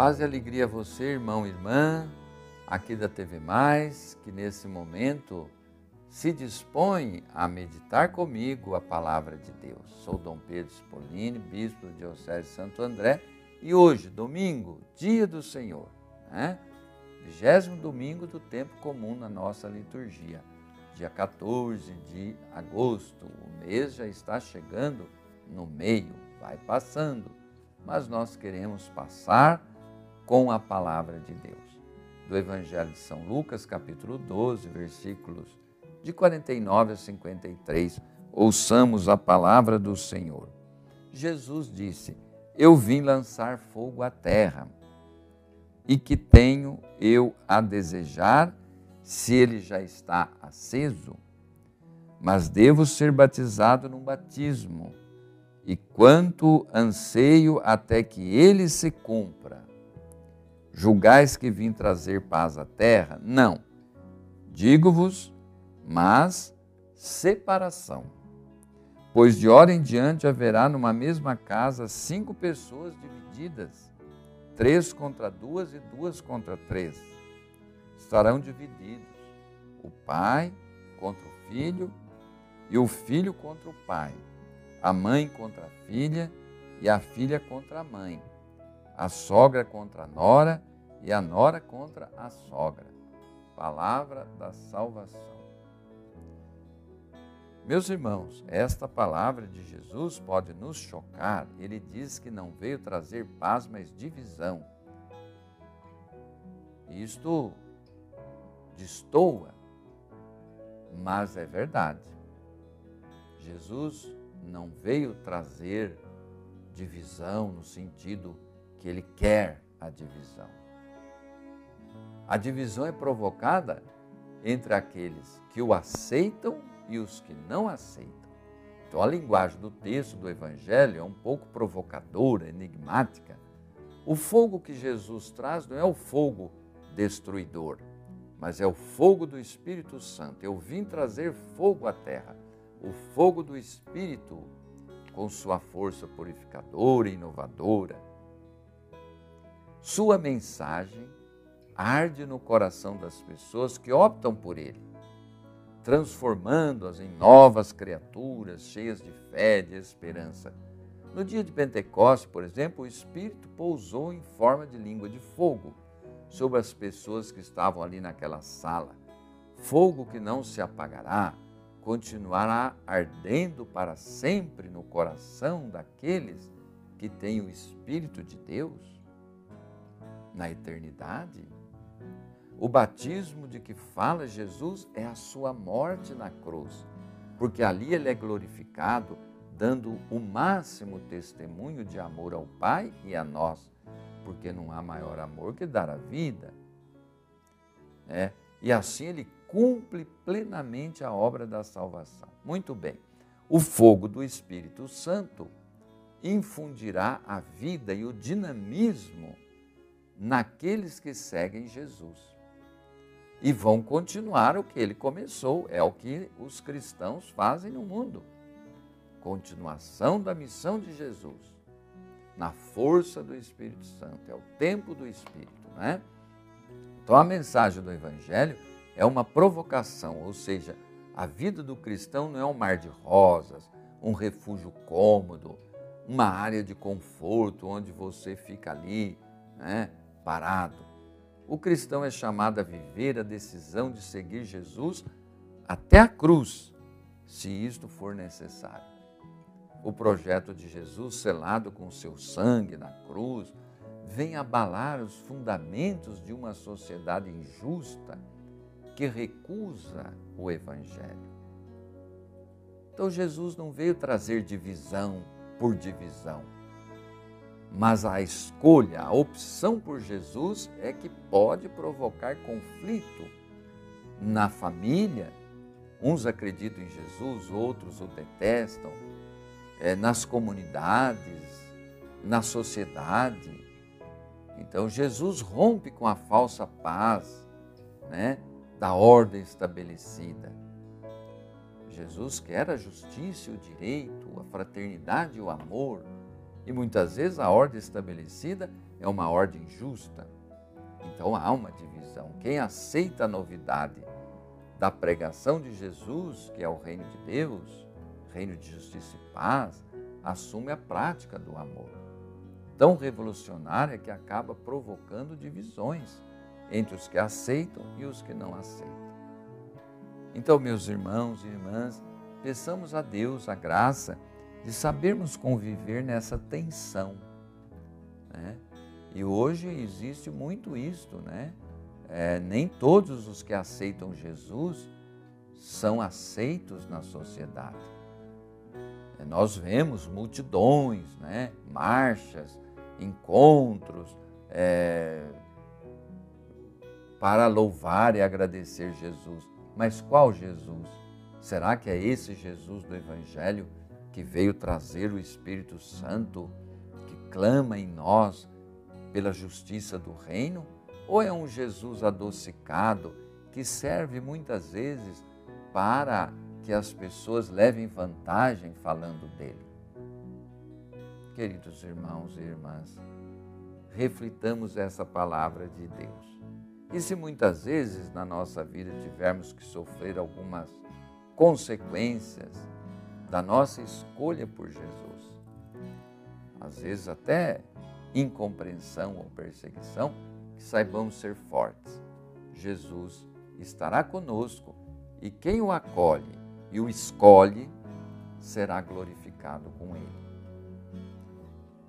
Paz e alegria a você, irmão e irmã, aqui da TV Mais, que nesse momento se dispõe a meditar comigo a palavra de Deus. Sou Dom Pedro Spolini, bispo de Diocese Santo André, e hoje, domingo, dia do Senhor, né? Vigésimo domingo do tempo comum na nossa liturgia, dia 14 de agosto. O mês já está chegando no meio, vai passando, mas nós queremos passar com a palavra de Deus. Do Evangelho de São Lucas, capítulo 12, versículos de 49 a 53. Ouçamos a palavra do Senhor. Jesus disse: Eu vim lançar fogo à terra, e que tenho eu a desejar se ele já está aceso? Mas devo ser batizado num batismo, e quanto anseio até que ele se cumpra. Julgais que vim trazer paz à terra? Não. Digo-vos mas separação. Pois de hora em diante haverá numa mesma casa cinco pessoas divididas, três contra duas e duas contra três. Estarão divididos o pai contra o filho e o filho contra o pai, a mãe contra a filha e a filha contra a mãe, a sogra contra a nora e a nora contra a sogra. Palavra da salvação. Meus irmãos, esta palavra de Jesus pode nos chocar. Ele diz que não veio trazer paz, mas divisão. Isto destoa, mas é verdade. Jesus não veio trazer divisão no sentido que ele quer a divisão. A divisão é provocada entre aqueles que o aceitam e os que não aceitam. Então, a linguagem do texto do Evangelho é um pouco provocadora, enigmática. O fogo que Jesus traz não é o fogo destruidor, mas é o fogo do Espírito Santo. Eu vim trazer fogo à terra, o fogo do Espírito, com sua força purificadora e inovadora. Sua mensagem arde no coração das pessoas que optam por ele transformando-as em novas criaturas cheias de fé, de esperança. No dia de Pentecostes, por exemplo, o Espírito pousou em forma de língua de fogo sobre as pessoas que estavam ali naquela sala. Fogo que não se apagará, continuará ardendo para sempre no coração daqueles que têm o Espírito de Deus na eternidade. O batismo de que fala Jesus é a sua morte na cruz, porque ali ele é glorificado, dando o máximo testemunho de amor ao Pai e a nós, porque não há maior amor que dar a vida. É, e assim ele cumpre plenamente a obra da salvação. Muito bem. O fogo do Espírito Santo infundirá a vida e o dinamismo naqueles que seguem Jesus e vão continuar o que ele começou. É o que os cristãos fazem no mundo. Continuação da missão de Jesus, na força do Espírito Santo. É o tempo do Espírito, né? Então a mensagem do Evangelho é uma provocação, ou seja, a vida do cristão não é um mar de rosas, um refúgio cômodo, uma área de conforto onde você fica ali, né, parado o cristão é chamado a viver a decisão de seguir Jesus até a cruz, se isto for necessário. O projeto de Jesus, selado com seu sangue na cruz, vem abalar os fundamentos de uma sociedade injusta que recusa o Evangelho. Então, Jesus não veio trazer divisão por divisão mas a escolha, a opção por Jesus é que pode provocar conflito na família. Uns acreditam em Jesus, outros o detestam, é, nas comunidades, na sociedade. Então Jesus rompe com a falsa paz né, da ordem estabelecida. Jesus quer a justiça o direito, a fraternidade e o amor E muitas vezes a ordem estabelecida é uma ordem justa. Então há uma divisão. Quem aceita a novidade da pregação de Jesus, que é o reino de Deus, reino de justiça e paz, assume a prática do amor. Tão revolucionária que acaba provocando divisões entre os que aceitam e os que não aceitam. Então, meus irmãos e irmãs, peçamos a Deus a graça de sabermos conviver nessa tensão. Né? E hoje existe muito isto, né? É, nem todos os que aceitam Jesus são aceitos na sociedade. É, nós vemos multidões, né? marchas, encontros, é, para louvar e agradecer Jesus. Mas qual Jesus? Será que é esse Jesus do Evangelho que veio trazer o Espírito Santo, que clama em nós pela justiça do reino? Ou é um Jesus adocicado que serve muitas vezes para que as pessoas levem vantagem falando dele? Queridos irmãos e irmãs, reflitamos essa palavra de Deus. E se muitas vezes na nossa vida tivermos que sofrer algumas consequências da nossa escolha por Jesus, às vezes até incompreensão ou perseguição, que saibamos ser fortes. Jesus estará conosco e quem o acolhe e o escolhe será glorificado com ele.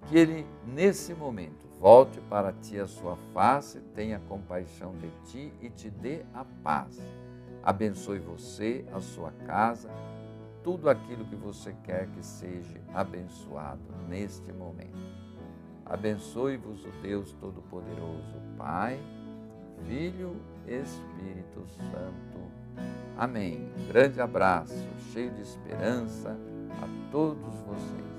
Que ele, nesse momento, volte para ti a sua face, tenha compaixão de ti e te dê a paz. Abençoe você, a sua casa, tudo aquilo que você quer que seja abençoado neste momento. Abençoe-vos o Deus Todo-Poderoso, Pai, Filho, Espírito Santo. Amém. Um grande abraço, cheio de esperança a todos vocês.